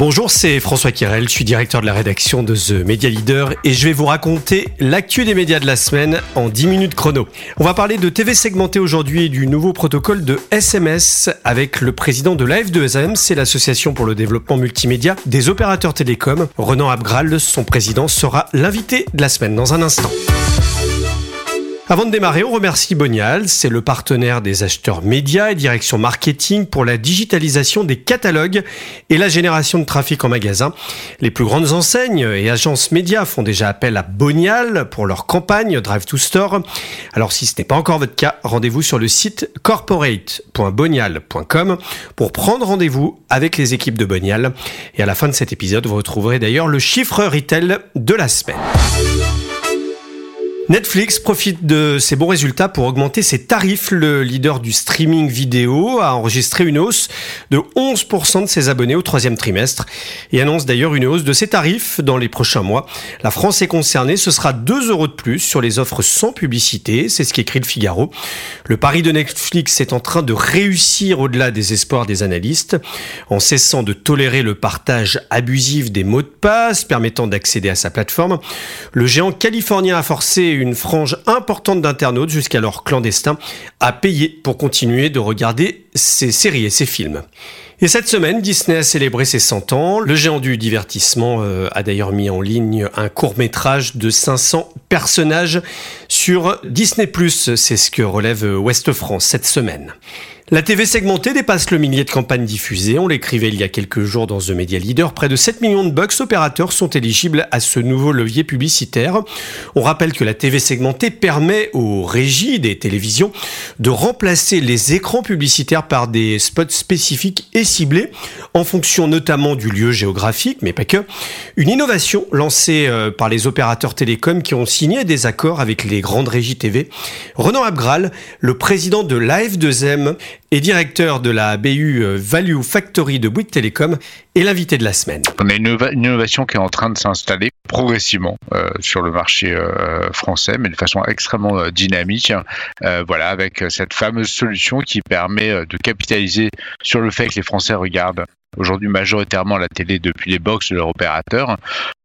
Bonjour, c'est François Kirel, je suis directeur de la rédaction de The Media Leader et je vais vous raconter l'actu des médias de la semaine en 10 minutes chrono. On va parler de TV segmenté aujourd'hui et du nouveau protocole de SMS avec le président de l'AF2SM, c'est l'association pour le développement multimédia des opérateurs télécoms. Renan Abgral, son président, sera l'invité de la semaine dans un instant. Avant de démarrer, on remercie Bonial. C'est le partenaire des acheteurs médias et direction marketing pour la digitalisation des catalogues et la génération de trafic en magasin. Les plus grandes enseignes et agences médias font déjà appel à Bonial pour leur campagne Drive to Store. Alors si ce n'est pas encore votre cas, rendez-vous sur le site corporate.bonial.com pour prendre rendez-vous avec les équipes de Bonial. Et à la fin de cet épisode, vous retrouverez d'ailleurs le chiffre retail de la semaine. Netflix profite de ses bons résultats pour augmenter ses tarifs. Le leader du streaming vidéo a enregistré une hausse de 11% de ses abonnés au troisième trimestre et annonce d'ailleurs une hausse de ses tarifs dans les prochains mois. La France est concernée, ce sera 2 euros de plus sur les offres sans publicité, c'est ce qu'écrit le Figaro. Le pari de Netflix est en train de réussir au-delà des espoirs des analystes en cessant de tolérer le partage abusif des mots de passe permettant d'accéder à sa plateforme. Le géant californien a forcé une frange importante d'internautes, jusqu'alors clandestins, à payer pour continuer de regarder ses séries et ses films. Et cette semaine, Disney a célébré ses 100 ans. Le géant du divertissement euh, a d'ailleurs mis en ligne un court métrage de 500 personnages sur Disney ⁇ c'est ce que relève Ouest France cette semaine. La TV segmentée dépasse le millier de campagnes diffusées. On l'écrivait il y a quelques jours dans The Media Leader. Près de 7 millions de box opérateurs sont éligibles à ce nouveau levier publicitaire. On rappelle que la TV segmentée permet aux régies des télévisions de remplacer les écrans publicitaires par des spots spécifiques et ciblés en fonction notamment du lieu géographique, mais pas que. Une innovation lancée euh, par les opérateurs télécoms qui ont signé des accords avec les grandes régies TV. Renan Abgral, le président de l'AF2M, et directeur de la BU euh, Value Factory de Bouygues Télécom, est l'invité de la semaine. On a une, innovation qui est en train de s'installer progressivement euh, sur le marché euh, français, mais de façon extrêmement dynamique. voilà, avec cette fameuse solution qui permet de capitaliser sur le fait que les Français regardent aujourd'hui majoritairement la télé depuis les box de leur opérateur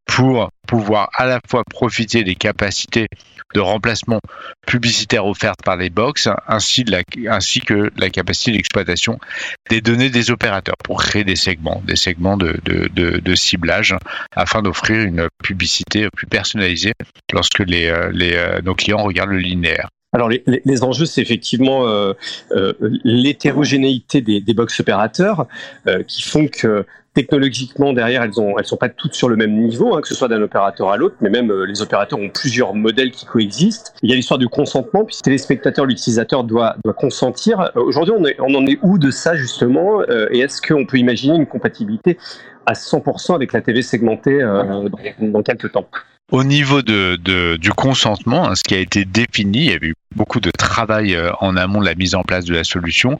pour pouvoir à la fois profiter des capacités de remplacement publicitaire offertes par les box, ainsi, que la capacité d'exploitation des données des opérateurs pour créer des segments, des segments de, ciblage afin d'offrir une publicité plus personnalisée lorsque euh, euh, nos clients regardent le linéaire. Alors les, enjeux, c'est effectivement euh, l'hétérogénéité des, box opérateurs qui font que technologiquement derrière elles ont elles sont pas toutes sur le même niveau hein, que ce soit d'un opérateur à l'autre mais même euh, les opérateurs ont plusieurs modèles qui coexistent. Il y a l'histoire du consentement puis le téléspectateur l'utilisateur doit consentir. Euh, aujourd'hui on, en est où de ça justement euh, et est-ce qu'on peut imaginer une compatibilité à 100% avec la TV segmentée dans, dans quelques temps? Au niveau de, du consentement, hein, ce qui a été défini, il y avait eu beaucoup de travail euh, en amont de la mise en place de la solution.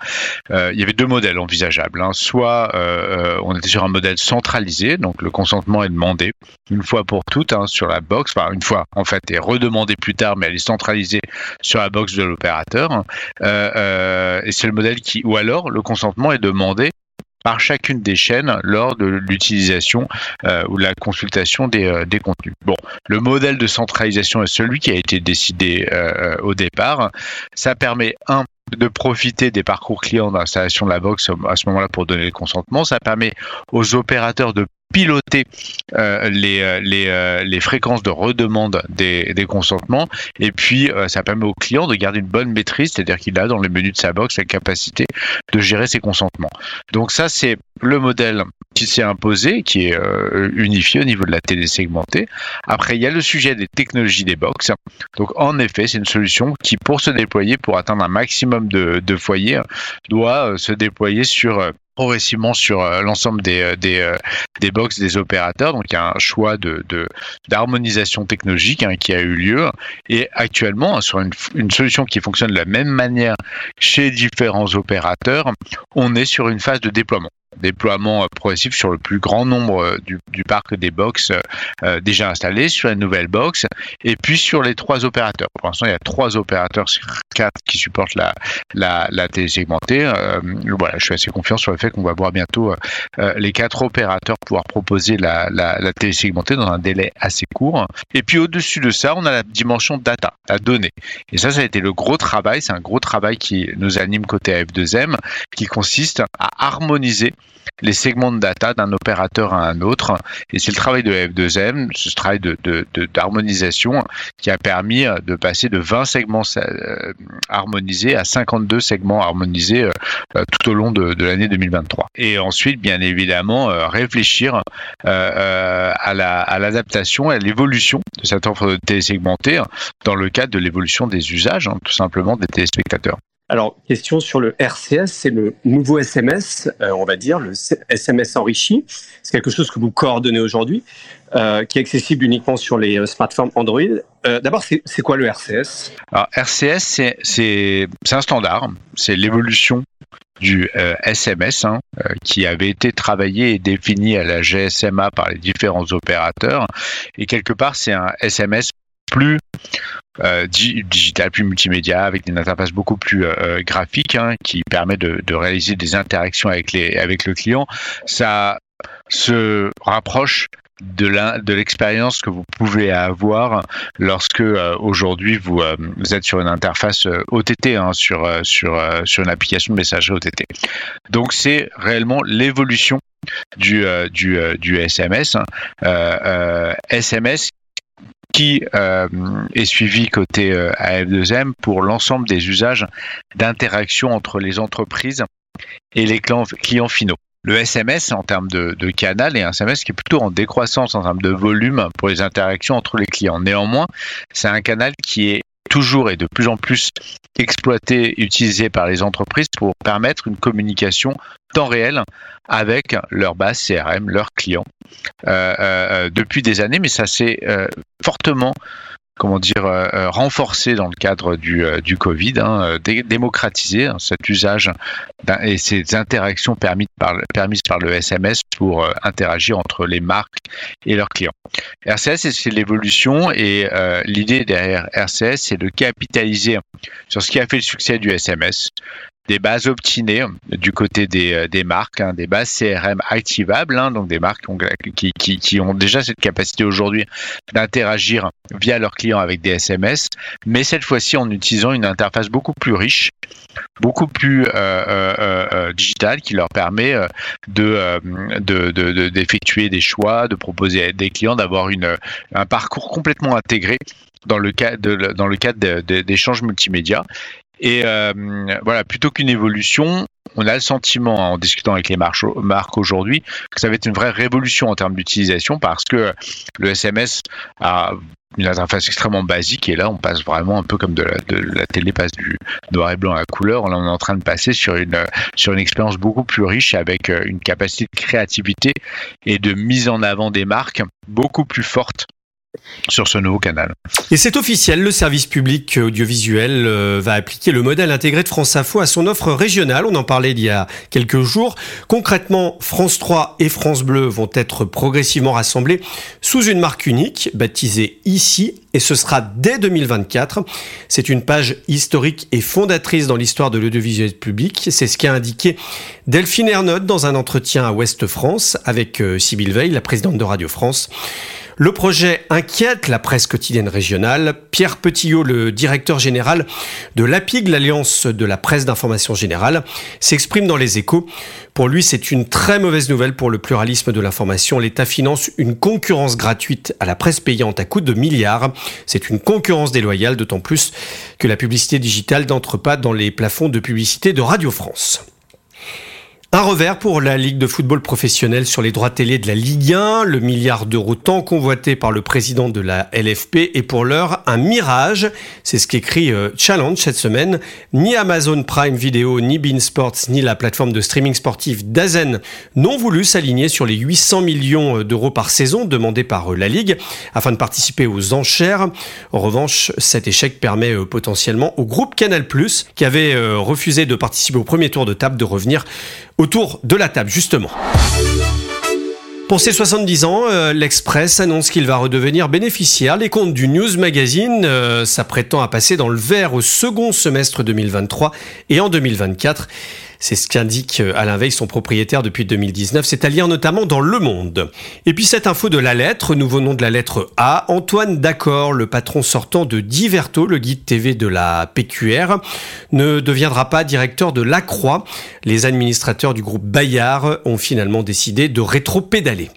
Euh, il y avait deux modèles envisageables. Hein. Soit euh, on était sur un modèle centralisé, donc le consentement est demandé une fois pour toutes hein, sur la box, enfin une fois en fait est redemandé plus tard, mais elle est centralisée sur la box de l'opérateur. et c'est le modèle qui, ou alors le consentement est demandé par chacune des chaînes lors de l'utilisation euh, ou la consultation des, euh, des, contenus. Bon, le modèle de centralisation est celui qui a été décidé euh, au départ. Ça permet un de profiter des parcours clients d'installation de la box à ce moment-là pour donner le consentement. Ça permet aux opérateurs de piloter euh, les, euh, les, euh, les, fréquences de redemande des, des consentements et puis ça permet au client de garder une bonne maîtrise, c'est-à-dire qu'il a dans le menu de sa box la capacité de gérer ses consentements. Donc ça c'est le modèle qui s'est imposé, qui est unifié au niveau de la télé segmentée. Après, il y a le sujet des technologies des box. Donc, en effet, c'est une solution qui, pour se déployer, pour atteindre un maximum de, de foyers, doit se déployer sur progressivement sur euh, l'ensemble des, euh, des, euh, des box des opérateurs. Donc il y a un choix de, d'harmonisation technologique hein, qui a eu lieu. Et actuellement, sur une, une, solution qui fonctionne de la même manière chez différents opérateurs, on est sur une phase de déploiement. Déploiement progressif sur le plus grand nombre du, parc des box déjà installés, sur la nouvelle box, et puis sur les trois opérateurs. Pour l'instant, il y a trois opérateurs sur quatre qui supportent la, la, la télésegmentée. voilà, je suis assez confiant sur le fait qu'on va voir bientôt les quatre opérateurs pouvoir proposer la, la, la télésegmentée dans un délai assez court. Et puis au-dessus de ça, on a la dimension data, la donnée. Et ça, ça a été le gros travail. C'est un gros travail qui nous anime côté AF2M, qui consiste à harmoniser les segments de data d'un opérateur à un autre. Et c'est le travail de F2M, ce travail d'harmonisation de, de, qui a permis de passer de 20 segments euh, harmonisés à 52 segments harmonisés euh, tout au long de, de l'année 2023. Et ensuite, bien évidemment, euh, réfléchir à l'adaptation, à l'évolution de cette offre télésegmentée dans le cadre de l'évolution des usages, hein, tout simplement des téléspectateurs. Alors, question sur le RCS, c'est le nouveau SMS, euh, on va dire, le SMS enrichi. C'est quelque chose que vous coordonnez aujourd'hui, euh, qui est accessible uniquement sur les euh, smartphones Android. D'abord, c'est quoi le RCS Alors, RCS, c'est un standard, c'est l'évolution du SMS hein, qui avait été travaillé et défini à la GSMA par les différents opérateurs. Et quelque part, c'est un SMS plus euh, digital, plus multimédia, avec des interfaces beaucoup plus euh, euh, graphiques, hein, qui permet de, réaliser des interactions avec, les, avec le client. Ça se rapproche de l'expérience que vous pouvez avoir lorsque aujourd'hui vous, êtes sur une interface OTT, hein, sur, sur, sur une application de messagerie OTT. Donc c'est réellement l'évolution du, du, SMS. SMS qui euh, est suivi côté euh, AF2M pour l'ensemble des usages d'interaction entre les entreprises et les clients, finaux. Le SMS en termes de, canal est un SMS qui est plutôt en décroissance en termes de volume pour les interactions entre les clients. Néanmoins, c'est un canal qui est toujours et de plus en plus exploité, utilisé par les entreprises pour permettre une communication temps réel avec leur base CRM, leurs clients, depuis des années, mais ça s'est euh, fortement comment dire, renforcé dans le cadre du, Covid, hein, démocratiser hein, cet usage et ces interactions permises par le SMS pour interagir entre les marques et leurs clients. RCS, c'est l'évolution et l'idée derrière RCS, c'est de capitaliser sur ce qui a fait le succès du SMS, des bases obtinées du côté des, euh, marques, hein, des bases CRM activables, hein, donc des marques qui, ont déjà cette capacité aujourd'hui d'interagir via leurs clients avec des SMS, mais cette fois-ci en utilisant une interface beaucoup plus riche, beaucoup plus euh, euh, euh digitale, qui leur permet de, d'effectuer de, des choix, de proposer à des clients d'avoir un parcours complètement intégré dans le cadre d'échanges multimédia et euh, voilà, plutôt qu'une évolution, on a le sentiment, en discutant avec les marques aujourd'hui, que ça va être une vraie révolution en termes d'utilisation parce que le SMS a une interface extrêmement basique et là on passe vraiment un peu comme de la, de la télé passe du noir et blanc à la couleur. Là on est en train de passer sur une sur une expérience beaucoup plus riche avec euh, une capacité de créativité et de mise en avant des marques beaucoup plus forte sur ce nouveau canal. Et c'est officiel, le service public audiovisuel euh, va appliquer le modèle intégré de France Info à son offre régionale. On en parlait il y a quelques jours. Concrètement, France 3 et France Bleu vont être progressivement rassemblés sous une marque unique, baptisée ici, et ce sera dès 2024. C'est une page historique et fondatrice dans l'histoire de l'audiovisuel public. C'est ce qu'a indiqué Delphine Ernotte dans un entretien à Ouest France avec euh, Sybille Veil, la présidente de Radio France. Le projet inquiète la presse quotidienne régionale. Pierre Petillot, le directeur général de l'APIG, l'Alliance de la presse d'information générale, s'exprime dans les échos. Pour lui, c'est une très mauvaise nouvelle pour le pluralisme de l'information. L'État finance une concurrence gratuite à la presse payante à coût de milliards. C'est une concurrence déloyale, d'autant plus que la publicité digitale n'entre pas dans les plafonds de publicité de Radio France. Un revers pour la Ligue de football professionnel sur les droits télé de la Ligue 1, le milliard d'euros tant convoité par le président de la LFP est pour l'heure un mirage. C'est ce qu'écrit euh, Challenge cette semaine. Ni Amazon Prime Video, ni Bean Sports, ni la plateforme de streaming sportif Dazen n'ont voulu s'aligner sur les 800 millions euh, d'euros par saison demandés par euh, la Ligue afin de participer aux enchères. En revanche, cet échec permet potentiellement au groupe Canal+, qui avait refusé de participer au premier tour de table, de revenir au autour de la table justement. Pour ses 70 ans, euh, l'Express annonce qu'il va redevenir bénéficiaire. Les comptes du News Magazine euh, s'apprêtant à passer dans le vert au second semestre 2023 et en 2024. C'est ce qu'indique euh, Alain Veil, son propriétaire depuis 2019. C'est à lire notamment dans Le Monde. Et puis cette info de la lettre, nous venons de la lettre A. Antoine D'accord, le patron sortant de Diverto, le guide TV de la PQR, ne deviendra pas directeur de La Croix. Les administrateurs du groupe Bayard ont finalement décidé de rétro-pédaler.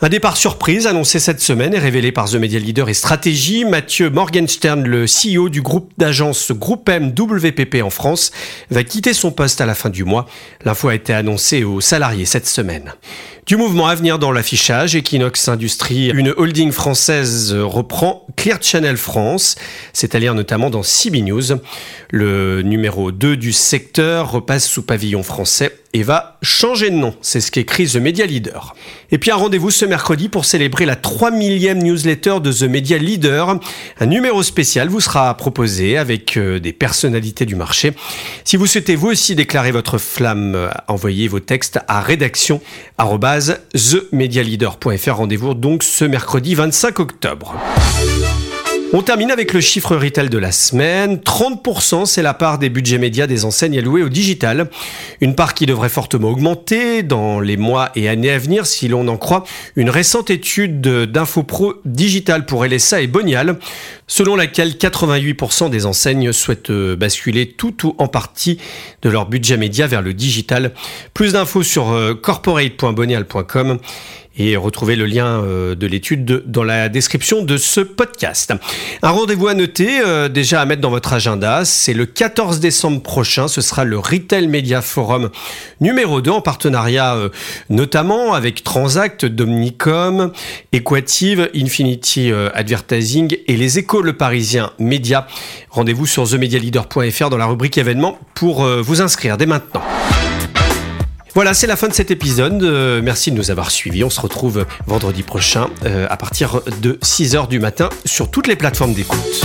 Un départ surprise annoncé cette semaine et révélé par The Media Leader et Stratégie. Mathieu Morgenstern, le CEO du groupe d'agence Groupe M WPP en France, va quitter son poste à la fin du mois. L'info a été annoncée aux salariés cette semaine. Du mouvement à venir dans l'affichage, Equinox Industrie, une holding française reprend Clear Channel France, c'est-à-dire notamment dans CB News. Le numéro 2 du secteur repasse sous pavillon français et va changer de nom. C'est ce qu'écrit The Media Leader. Et puis un rendez-vous ce mercredi pour célébrer la 3 millième newsletter de The Media Leader. Un numéro spécial vous sera proposé avec euh, des personnalités du marché. Si vous souhaitez vous aussi déclarer votre flamme, euh, envoyez vos textes à rédaction themedialeader.fr. Rendez-vous donc ce mercredi 25 octobre. On termine avec le chiffre retail de la semaine. 30%, c'est la part des budgets médias des enseignes allouées au digital. Une part qui devrait fortement augmenter dans les mois et années à venir si l'on en croit une récente étude d'InfoPro Digital pour LSA et Bonial, selon laquelle 88% des enseignes souhaitent basculer tout ou en partie de leur budget média vers le digital. Plus d'infos sur euh, corporate.bonial.com et retrouvez le lien euh, de l'étude dans la description de ce podcast. Un rendez-vous à noter, euh, déjà à mettre dans votre agenda, c'est le 14 décembre prochain, ce sera le Retail Media Forum numéro 2 en partenariat euh, notamment avec Transact, Domnicom, Equative, Infinity Advertising et les écoles parisiens médias. Rendez-vous sur themedialeader.fr dans la rubrique événements pour vous inscrire dès maintenant. Voilà, c'est la fin de cet épisode. Euh, merci de nous avoir suivis. On se retrouve vendredi prochain euh, à partir de 6h du matin sur toutes les plateformes d'écoute.